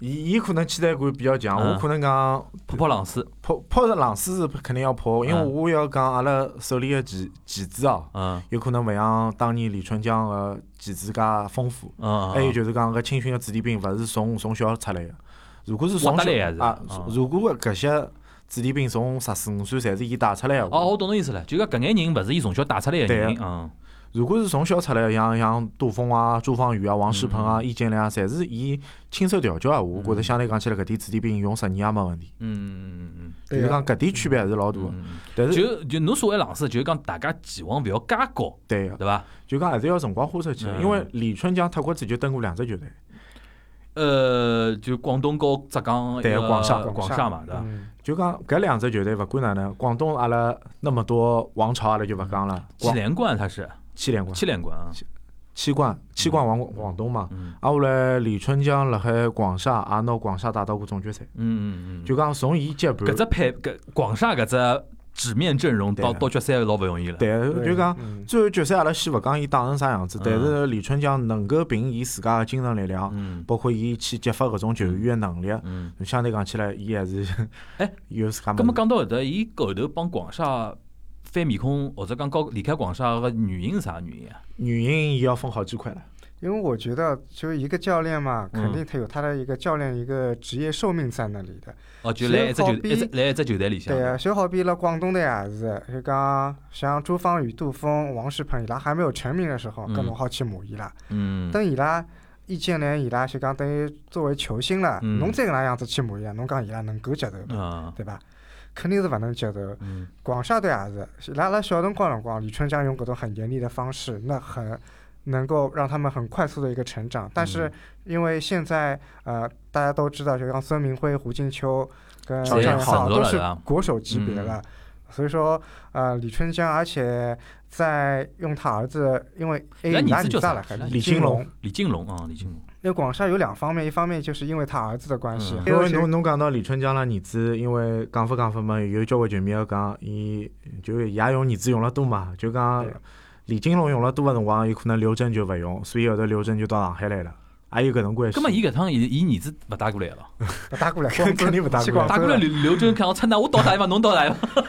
伊伊可能期待感比较强，嗯我可能讲泼泼冷水。泼泼是冷水是肯定要泼，因为嗯我要讲阿拉手里个棋棋子哦，嗯有可能勿像当年李春江个棋子介丰富。嗯，还有就是讲搿青训个子弟兵勿是从从小出来个，如果是从小挖得来的是啊嗯，如果搿些子弟兵从十四五岁侪是伊带出来个哦，话，我懂侬意思了，就讲搿眼人勿是伊从小带出来个对人，啊嗯。如果是从小出来个，像像杜峰啊、朱芳雨啊、王仕鹏啊、嗯。易建联啊，侪是伊亲手调教个话，我觉着相对讲起来搿点子弟兵用十年也没问题。嗯嗯嗯嗯。就是讲搿点区别还是老大个，嗯嗯，但是就就侬所谓冷水，就是讲大家期望勿要介高，对个，对伐？就讲还是要辰光花出去因为李春江脱过子就登过两只球队，呃，就广东和浙江一个对广厦广厦嘛，对伐？嗯。就讲搿两只球队勿管哪能，广东阿拉那么多王朝阿拉就勿讲了，七连冠他是。七连冠，七连冠啊，七冠七冠王广东嘛。嗯。啊，后来李春江辣海广厦也拿广厦打到过总决赛，嗯嗯嗯，就讲从伊接盘。搿，只配搿广厦搿只纸面阵容到对到决赛老勿容易了。对，对就讲嗯最后决赛阿拉先勿讲伊打成啥样子，但嗯是李春江能够凭伊自家个精神力量，嗯包括伊去激发搿种球员个能力，嗯，相对讲起来，伊还是哎 有自家葛么。讲到搿搭，伊后头帮广厦翻面孔，或者讲告离开广厦个原因是啥原因啊？原因伊要分好几块了，因为我觉得，就一个教练嘛，嗯肯定他有他的一个教练一个职业寿命在那里的。哦，就来一只球好比一只来一只球队里向。对啊，就好比辣广东队也是，就讲像朱芳雨、杜峰、王仕鹏伊拉还没有成名的时候，嗯搿侬好去骂伊拉。嗯，等伊拉易建联伊拉就讲等于作为球星了，嗯侬再搿能样子去骂伊拉，侬讲伊拉能够接受伐？嗯对伐？肯定是勿能接受。嗯广厦队也是，伊拉辣小辰光辰光，李春江用搿种很严厉的方式，那很能够让他们很快速的一个成长。但是嗯。因为现在呃大家都知道，就像孙明辉、胡静秋跟张元好浩都是国手级别嗯。了，所以说呃李春江，而且在用他儿子，因为哎那伊拉儿子大了，还李金龙。李金龙啊，李金龙。因为广厦有两方面，一方面就是因为他儿子的关系。嗯，因为侬侬讲到李春江拉儿子，因为讲法讲法嘛，有交关球迷要讲，伊就伊也用儿子用了多嘛，就讲对李金龙用了多个辰光，有可能刘真就勿用，所以后头刘真就到上海来了，也有搿种关系。葛么伊搿趟伊伊儿子勿带过来了，勿带过来，肯 肯定勿打过来。带过来刘刘真看我出 那我到啥地方，侬到啥地方。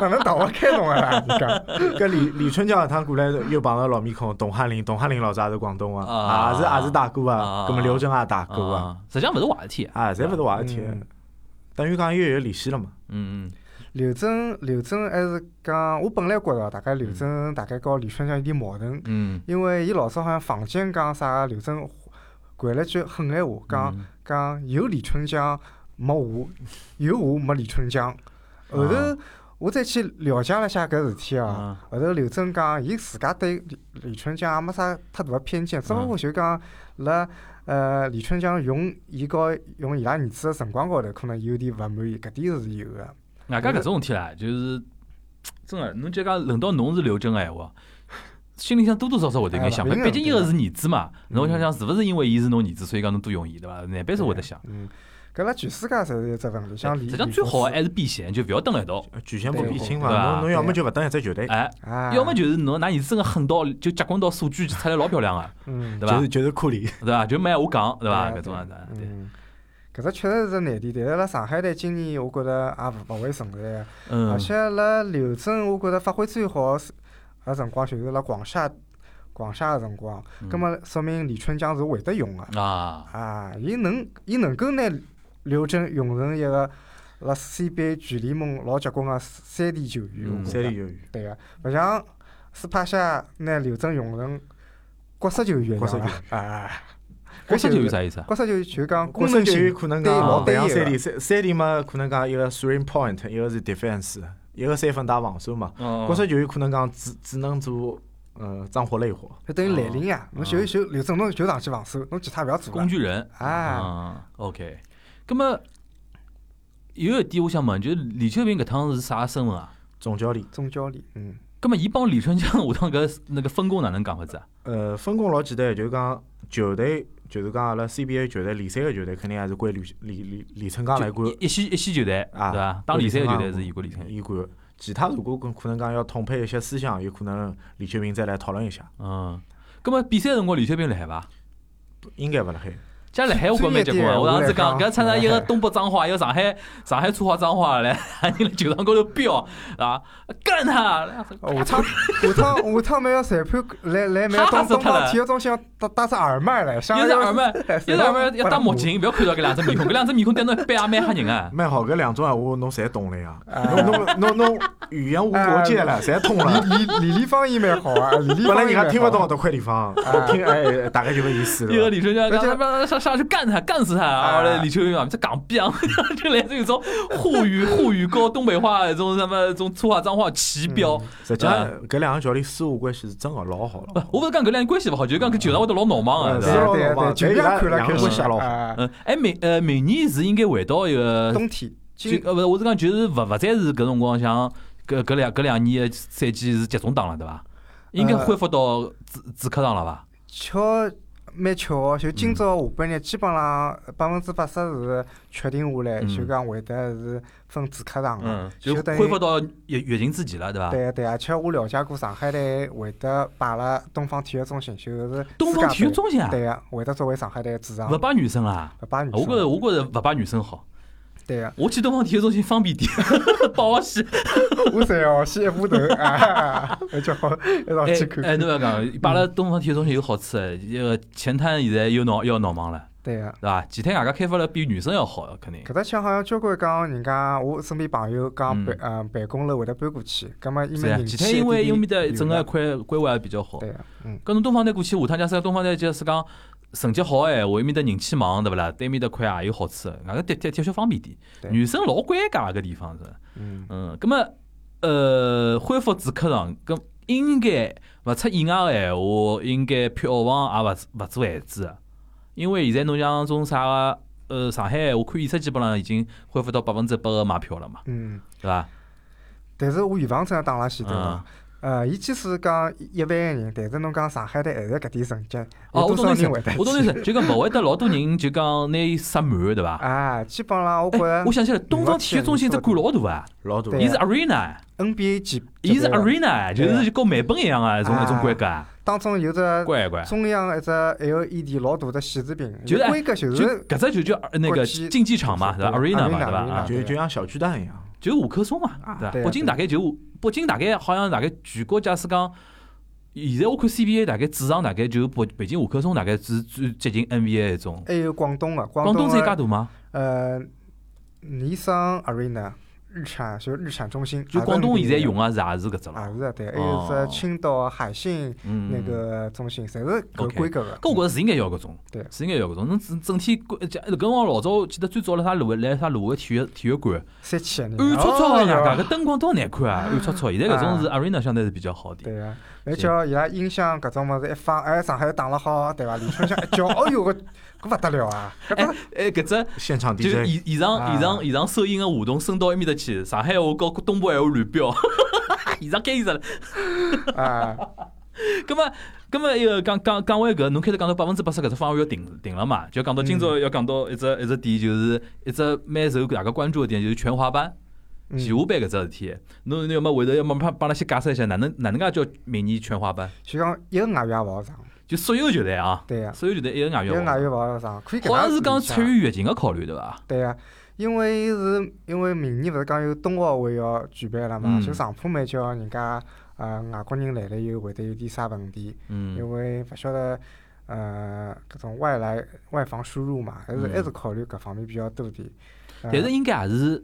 哪能打我开侬啊啦？你讲，搿李李春江搿趟过来又碰到老面孔，董翰林，董翰林老早也是广东个，啊。也是也是大哥啊啊，葛么刘铮也大哥啊，啊，实际上勿是坏事体。啊，侪勿是坏事体嗯，等于讲又有联系了嘛。嗯嗯刘真，刘真还是讲，我本来觉着大概刘真大概跟李春江有点矛盾，嗯。因为伊老早好像坊间讲啥刘真掼了句狠闲话，讲嗯。讲有李春江没我，有我没李春江。后头啊。我再去了解了一下搿事体哦，啊。后头刘真讲，伊自家对李李春江也没啥太大个偏见，只不过就讲辣呃李春江用伊和用伊拉儿子个辰光高头，可能有点勿满意，搿点是有个。外加搿种事体啦，就是真个，侬就讲轮到侬是刘真个闲话，心里向多多少少会得有眼想毕竟伊个是儿子嘛，侬想想是勿是因为伊是侬儿子，所以讲侬多用伊，对伐？难办是会得想。嗯，搿辣全世界侪是一只问题，像李实际上最好的还是避嫌，就勿要蹲辣一道。局限不避亲嘛，侬侬要么就勿等一只球队，哎，啊，要么就是侬拿儿子真个狠到就结棍到数据出来老漂亮个，嗯，对伐就是？就是库里，对伐？就没闲话讲，对伐？搿种样子，对。嗯，搿只确实是只难题，但是辣上海队今年我觉着也勿勿会存在的，嗯。而且辣刘铮我觉着发挥最好是个辰光就是辣广厦广厦个辰光，嗯。葛末说明李春江是会得用个。啊，啊，伊能伊能够拿刘铮用成一个辣 CBA 全联盟老结棍个三 D 球员，三 D 球员，对个，勿像斯帕夏拿刘铮用成角色球员一角色球员，啊，角色球员员啥意思啊？角色球员就是讲角功能色球员性可能对讲老单一个三连，三三连嘛可能讲一个 three point，一个是 defense，一个三分打防守嘛。哦角色球员可能讲只只能做呃脏活累活，就等于蓝领呀，侬就就刘总侬就上去防守，侬其他勿要做工。具人啊，啊，OK。葛么有一点我想问，就是李秋平搿趟是啥身份啊？总教练。总教练，嗯，葛么伊帮李春江下趟搿那个分工哪能讲法子啊？呃，分工老简单，就是讲球队，就是讲阿拉 CBA 球队联赛个球队，肯定还是归李李李李春江来管。一一线一线球队，啊对伐？当联赛个球队是伊管李春江。伊管。其他如果可可能讲要统配一些思想，有可能李秋平再来讨论一下，嗯，葛么比赛辰光李秋平辣海伐？应该勿辣海。假辣海我觉蛮结棍个。我上次讲，搿专业点出来一个东北脏话，一个上海上海粗话脏话来，人辣球场高头飙啊，干他！下趟下趟下趟每个裁判来来每个东东吓死脱了方体育中心要戴戴只耳麦来，像一是耳麦，耳麦要戴墨镜。镜，勿要看到搿两只面孔，搿两只面孔对侬一般也蛮吓人啊。蛮好，搿两种闲话侬侪懂了呀。啊侬侬侬侬语言无国界了，侪通了。李李李方言蛮好啊，李李本来人家听勿懂搿块地方，听哎，大概就搿意思一个了。李春江而且上上上去干他，干死他！啊后来李秋云啊，这港逼啊，就类似于种沪语沪语和东北话这种什么这种粗话脏话齐飙。实际上，搿两个教练私下关系是真个老好不了。，我勿是讲搿两个关系勿好，就是讲搿球场会得老闹忙个？是老老对对对，就嘛但伊拉这样看了开始两个关系也老好啊，嗯，哎，明呃明年是应该回到一个冬天就呃勿是，我是讲就是勿勿再是搿辰光像搿搿两搿两年个赛季是集中打了对伐？应该呃恢复到主主客场了伐？巧蛮巧个，就今嗯朝下半日基本上百分之八十是确定下来，嗯就讲会得是分主客场嗯个，，就等于恢复到疫疫情之前了对伐？对对，而且我了解过上海队会得摆辣东方体育中心，就是东方体育中心啊，对个，会得作为上海队的主场，勿摆女生啊。勿摆女生我觉着生，我觉着勿摆女生好。对个，我去东方体育中心方便点，帮我洗。我三号线一步头啊，那就好一道哎去看哎，看，侬勿要讲，摆辣东方体育中心有好处的，一个前滩现在又闹又要闹忙了，对个。对伐？前滩外加开发了比女生要好，肯定。搿搭腔好像交关讲人家我身边朋友讲嗯办呃办公楼会得搬过去，葛末伊是呀，面人气前滩因为因为面搭点整个一有块规划也比较好。对个，嗯，搿侬东方台过去，下趟假使东方台假使讲成绩好个闲话，伊面搭人气旺，对勿啦？对面搭块也有好处的，外加的的的确方便点。女生老尴尬搿地方是。嗯，嗯，葛么呃，恢复主客场，搿应该勿出意外个闲话，应该票房也勿勿做限制个，因为现在侬像种啥个呃上海闲话，看演出基本上已经恢复到百分之百个卖票了嘛，嗯，对伐？但是我预防针打辣前头呃，伊即使讲一万个人，但是侬讲上海队还是搿点成绩，哦，有多我懂侬意思少人会得，我懂侬意思，就讲勿会得老多人就讲拿伊塞满，对伐？啊，基本上我觉哎，着我想起来，东方体育中心只馆老大啊，老大对。伊是 arena，NBA 级，伊是 arena，就是就跟美本一样啊，一种一种啊规格啊，当中有只乖乖。中央一只 LED 老大的显示屏，就是规格就就是搿只就叫那个竞技场嘛，对伐对？arena 嘛，对伐？arena 啊就就像小巨蛋一样。就五棵松嘛，对伐？北京对大概就北京大概好像大概全国假使讲，现在我看 CBA 大概主场大概就北北京五棵松大概是最接近 NBA 一种。还有广东个，广广东是一家的大吗？呃，尼桑 Arena 日产就日产中心，就广东现在用啊，个是也是搿只了。也是对，还有哦只青岛海信嗯，那个中心，侪是搿规格个。搿我觉着是应该要搿种，对是应该要搿种。侬整整体讲，搿辰光老早记得最早辣啥路来啥路个体育体育馆，三千人，暗搓搓个搿灯光多难看啊，暗搓搓。现在搿种是 arena 相对是比较好点。对个，而且伊拉音响搿种物事一放，哎，上海打了好，对伐？李春香一叫，哦 哟，搿搿勿得了啊！搿哎只哎，搿只现场就是 DJ，现现场啊现场现场收音个话筒升到埃面搭去，上海话和东北闲话乱飙，现场开始了。啊，葛么，葛么，一个讲讲讲完搿，侬开头讲到百分之八十搿只方案要定定了嘛？就讲到今朝要讲到一只一只点，就是一只蛮受大家关注个点，就是全华班、嗯。全华班搿只事体。侬侬要么回头要么帮帮拉先解释一下，哪能哪能介叫明年全华班？就讲一个外援也勿好上，就所有球队啊，对个，所有球队一个外援好，一个外援勿好上，可以是讲出于疫情个考虑，对伐？对啊，因为是因为明年勿是讲有冬奥会要举办了嘛，嗯。就上铺蛮叫人家呃外国人来了以后会得有点啥问题，嗯。因为勿晓得呃搿种外来外防输入嘛，还是嗯。还是考虑搿方面比较多点。呃。但是应该也是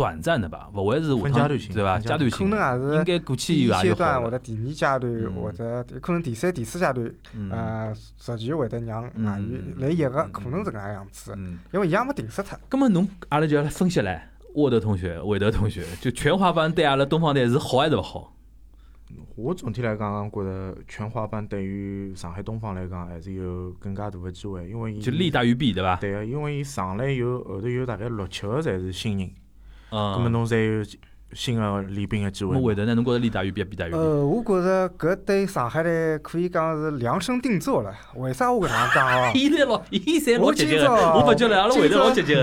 短暂的吧，勿会是下趟分阶段性对伐？分阶段性的，可能也是应该过去第一以后也就好阶段或了。者第二阶段嗯或者有可能第三、第四阶段，嗯呃，逐渐会得让外嗯援来一个，嗯可能是搿能样子，嗯。因为伊也没定死脱。咁么侬阿拉就要来分析唻，沃德同学、韦德同学，就全华班对阿拉东方队是好还是勿好？我总体来讲，觉着全华班对于上海东方来讲，还是有更加大个机会，因为伊就利大于弊，对伐？对个，因为伊上来有后头有大概六七个侪是新人，嗯。葛末侬才有新个练兵个机会嘛。咁么韦德呢？侬觉着利大于弊，弊大于利？呃，我觉着搿对上海队可以讲是量身定做了。为啥我搿能样讲哦？伊侪老，伊才老我积极个，今朝我发觉了，阿拉会得老积极个，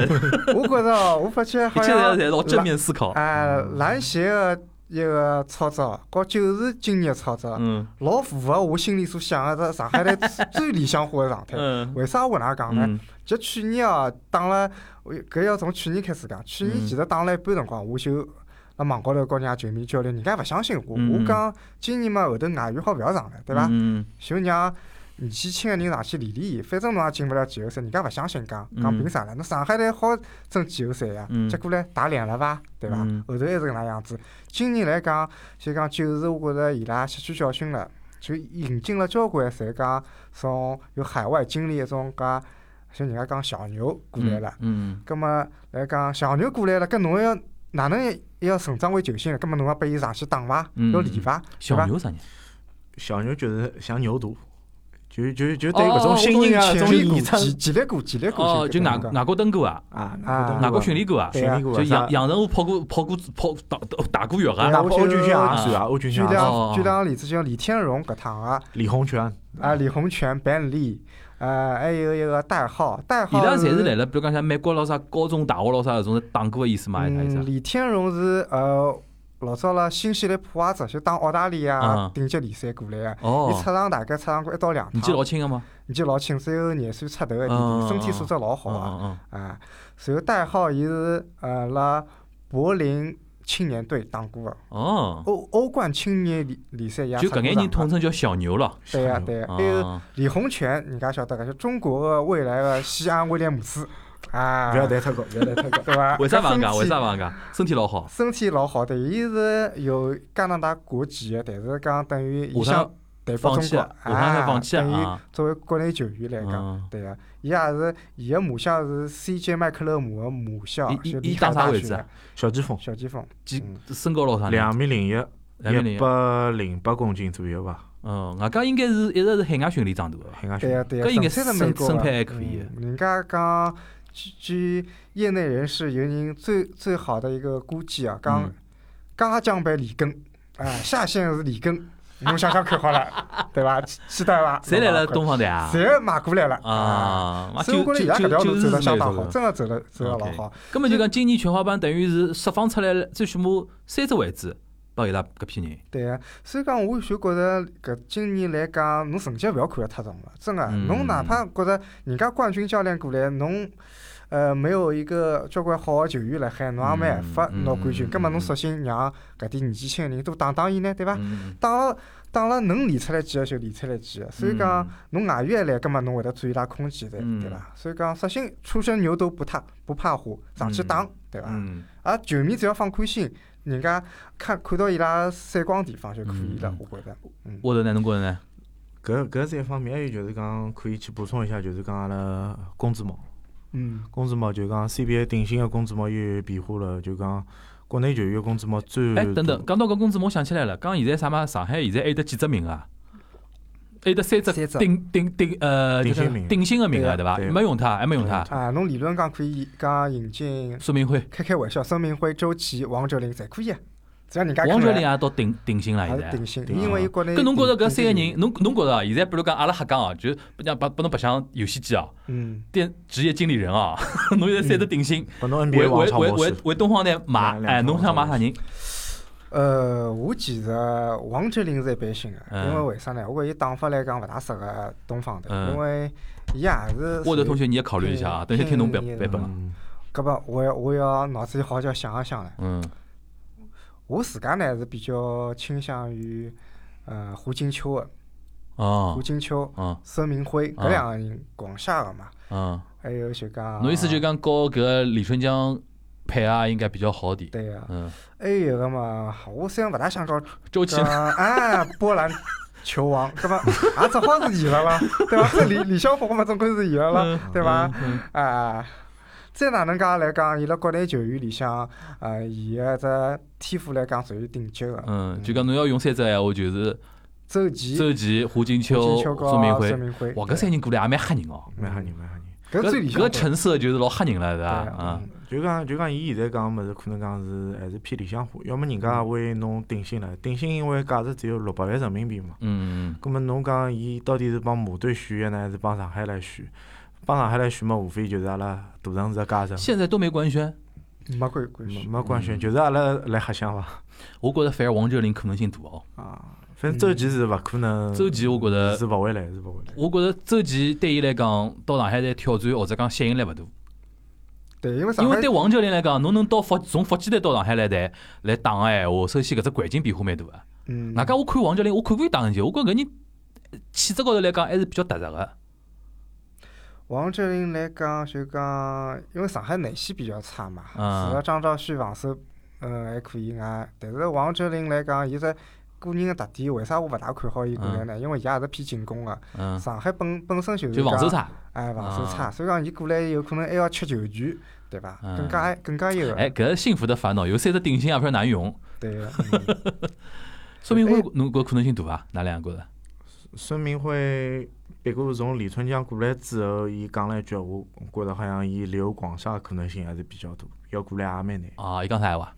我觉着哦我发觉一切好像侪侪老正面思考。哎，篮协个一个操作，和就是今年个操作，嗯老符合我心里所想的只上海队 最理想化个状态。嗯为啥我搿能样讲呢？嗯就去年啊，打了，搿要从去年开始讲。去年嗯其实打了一半辰光，我就辣网高头跟人家球迷交流，人家勿相信我。嗯我讲今年嘛后头外援好勿要上了，对伐？嗯就让年纪轻个人上去练练伊，反正侬也进勿了季后赛，人家勿相信讲讲嗯凭啥了？侬上海队好争季后赛呀嗯，结果唻打脸了伐？对伐嗯？后头还是搿能样子。今年来讲，就讲就是我觉着伊拉吸取教训了，就引进了交关侪讲从有海外经历一种介像人家讲小牛过来了。嗯葛末来讲小牛过来了，搿侬要哪能要要成长为球星了？葛末侬要拨伊上去打伐？嗯要练伐？对小伐？牛啥人？小牛就是像牛犊，就就就哦对搿种新人啊，潜种激激励股、激励股。哦，就外外国登过啊，啊，啊外国训练过啊，训练过啊？杨杨振武跑过跑过跑打打打过药啊。对啊我哪怕欧军训也啊。算啊，欧军举训也算。哦。两个例子，像李天荣搿趟啊，李洪泉啊李洪权、板栗，呃，还有一个代号，代号伊拉侪是来了，比如讲像美国咾啥高中、大学咾啥搿种打过个意思嘛，还是啥？意思嗯，啊？李天荣是呃老早了新西兰普瓦泽就打澳大利亚嗯顶级联赛过来个，伊哦出，场大概出场过一到两年纪老趟，轻个吗？年纪老轻，只有廿岁出头个弟嗯弟，身体素质老好个啊，嗯啊，随后代号伊是呃辣柏林青年队打过。个，嗯，哦，欧欧冠青年联联赛也就搿眼人统称叫小牛了。对呀对呀，还有啊，李洪权，人家晓得个，就中国个未来个西安威廉姆斯，啊，勿要谈太高，勿要谈太高。对伐？为啥勿能讲？为啥勿能讲？身体老好。身体老好的，伊是有加拿大国籍的，但是讲等于伊下想代表中国，放弃了，下趟才放弃等。作为国内球员来讲，嗯，对个，伊也是伊个母校是 CJ 麦克勒姆个母校，伊打啥位置啊小前锋，小前锋，身高老啥呢？两米零一，一两米零。百零八公斤左右吧，嗯，外加应该是一直是海外训练长大？海外训练。对个对个，搿应该身身材还可以嗯人家讲，据据业内人士有人最最好的一个估计啊，讲嗯加奖版里根，啊，下线是里根，侬想想看好了，对伐？期期待伐？谁来了东方队啊？侪买过来了啊，所以我觉着伊拉搿条路走得相当好，真的走得走得老好。根本就讲今年全华班等于是释放出来了，最起码三只位置拨伊拉搿批人。对个，所以讲我就觉着搿今年来讲，侬成绩勿要看得太重了，真个，嗯侬哪怕觉着人家冠军教练过来，侬。呃，没有一个交关好个球员辣海，侬也没办法嗯拿冠军。嗯葛末侬索性让搿点年纪轻个人多打打伊呢，对伐？嗯，打了打了能练出来几个就练出来几个。所以讲，侬外援一来，葛末侬会得占伊拉空间的，嗯对伐？所以讲，索性初生牛犊不怕不怕虎，上去打，对伐？嗯，啊，球迷只要放宽心，人家看看到伊拉闪光地方就可以了嗯，我觉着。嗯，沃头呢？侬觉着呢？搿搿是一方面，还有就是讲可以去补充一下，就是讲阿拉工资帽，嗯，工资帽就讲 CBA 定薪个工资帽又有变化了，就讲国内球员个工资帽最哎，等等，讲到搿工资，我想起来了，讲现在啥嘛？上海现在还有得几只名额啊？还有得三只顶顶顶呃，就是顶薪名额顶薪个名额对伐？对没用它，还没用它。啊，侬理论讲可以讲引进孙明辉，开开玩笑，孙明辉、周琦、王哲林侪可以啊。只要人家王哲林啊，也到定定薪了，还现在。因为伊国内。搿侬觉着搿三个人，侬侬觉着啊？现在比如讲阿拉瞎讲哦，就不讲把把侬白相游戏机哦，嗯，电职业经理人哦，侬现在三只定薪，侬为为为为为东方台买，哎，侬想买啥人？呃，我其实王哲林是一般性的，嗯因为为啥呢？我觉着伊打法来讲勿大适合东方队，嗯因为伊也是。沃德同学，你也考虑一下啊，等下听侬版版本搿么我要我要脑子里好叫想一想了。嗯我自家呢是比较倾向于呃胡金秋的，哦胡金秋、嗯孙明辉搿两个人广厦个嘛，嗯，还有就讲。侬意思就讲搞搿李春江配啊，应该比较好点。对个，嗯，还有一个嘛，我虽然勿大想搞 周琦搿啊波兰球王，对伐？也只好是伊了啦，对伐？这李李霄峰嘛，总归是伊了啦嗯，对伐？嗯啊，再哪能介来讲，伊辣国内球员里向，呃，伊个只天赋来讲属于顶级个。嗯，就讲侬要用三只闲话，就是周琦、周琦、胡金秋金秋、和孙明辉。哇，搿三人过来也蛮吓人哦。蛮吓人，蛮吓人。搿最理想的。搿成色就是老吓人了，是伐？就讲就讲，伊现在讲个物事，可能讲是还是偏理想化。要么人家为侬定薪了，定薪因为价值只有六百万人民币嘛。嗯嗯葛末侬讲伊到底是帮马队续约呢，还是帮上海来选？帮上海来选嘛，无非就是阿拉大城市个家政，现在都没官宣，没关关没系。没官宣，就是阿拉来瞎想伐。我觉着反而王哲林可能性大哦。啊，反正周琦是勿可能。周琦我觉得是勿会来，是勿会来。我觉着周琦对伊来讲，到上海来挑战或者讲吸引力勿大。对，因为因为对王哲林来讲，侬能到福从福建队到上海来谈来打个闲话，首先搿只环境变化蛮大个。嗯，外加我看王哲林，我看过伊打篮球，我觉着搿人气质高头来讲还是比较踏实个。王哲林来讲就讲，因为上海内线比较差嘛，嗯除了张兆旭防守，嗯还可以外，但是王哲林来讲，伊只个人个特点，为啥我勿大看好伊过来呢？因为伊也是偏进攻个，嗯，上海本本身就是讲，就防守差。哎，防守啊差，所以讲伊过来有可能还要吃球权，对伐？嗯更加更加有哎，搿是幸福的烦恼，有三只定薪也勿晓得哪能用。对个，嗯 孙明辉哎，侬搿可能性大伐？哪两个？孙明辉，别过从李春江过来之后，伊讲了一句闲话，我觉着好像伊留广厦可能性还是比较大，要过来也蛮难。啊，伊讲啥闲话？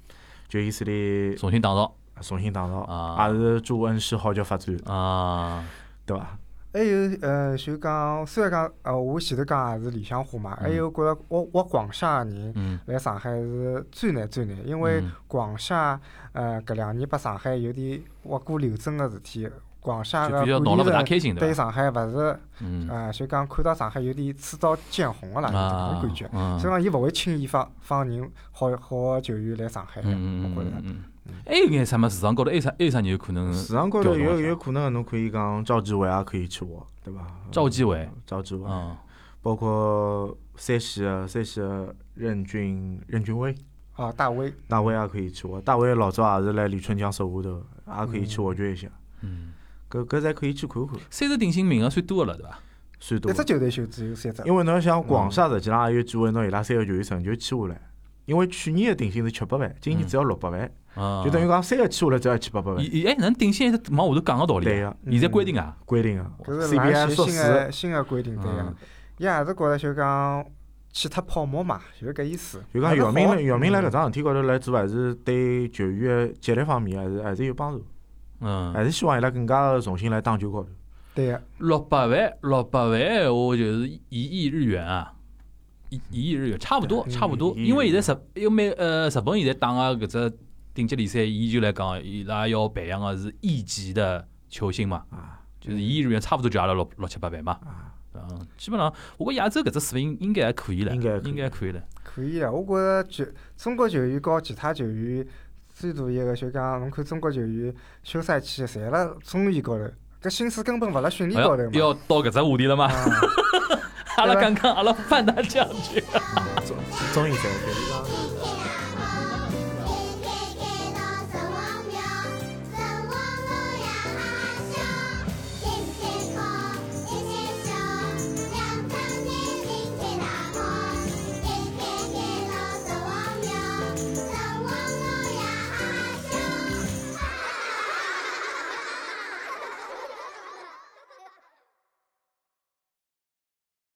就意思里重新打造重新打造，啊也是祝恩师好叫发展，啊，对伐？还有呃，就讲虽然讲呃，我前头讲也是理想化嘛，还有觉着挖挖广厦个人。嗯来上海是最难最难，因为嗯广厦呃搿两年拨上海有点挖过流针个事体，广厦个管理层开心，伐？对上海勿是嗯呃就讲看到上海有点刺刀见红个啦，有搿啊种感觉。嗯所以讲伊勿会轻易放放人好好个球员来上海我觉着。嗯嗯，还有眼啥么？市场高头还有啥还有啥人有可能？市场高头有有可能，侬可以讲赵继伟也可以去挖，对伐？赵继伟呃，赵继伟，嗯包括山西个山西个任俊任俊威，哦，大威，大卫也可以去挖，大卫老早也是辣李春江手下头，也可以去挖掘一下，嗯，搿搿侪可以去看看，三十定薪名额算多个了，对伐？算多一。只球队就只有三只。因为侬要想广厦实际上也有机会拿伊拉三个球员成就签下来，因为去年个定薪是七百万，今年只要六百万，啊，就等于讲三个签下来只要七八百万，伊伊哎，能定薪还是往下头讲个道理啊？对个，现在规定啊，规定搿个是篮是新个新个规定，对个嗯。伊也是觉着就讲去脱泡沫嘛，就是搿意思。就讲姚明姚明来搿嗯桩事体高头来做，还是对球员个激励方面还是还是有帮助，嗯，还是希望伊拉更加个重新来打球高头。对个，六百万，六百万闲话就是一亿日元啊，一一亿日元差不多，差不多。因为现在日，因为呃日本现在打个搿只顶级联赛，伊就来讲，伊拉要培养个是亿级的球星嘛，啊就是一亿日元差不多就阿拉六六七百万嘛。啊，嗯，基本上我觉亚洲搿只水平应该还可以了，应该应该可以了。可以啊。我觉着球中国球员和其他球员最大一个就讲，侬看中国球员休赛期侪辣综艺高头，搿心思根本勿辣训练高头嘛。要到搿只话题了吗？啊 阿拉刚刚阿拉范大将军。综综艺赛对。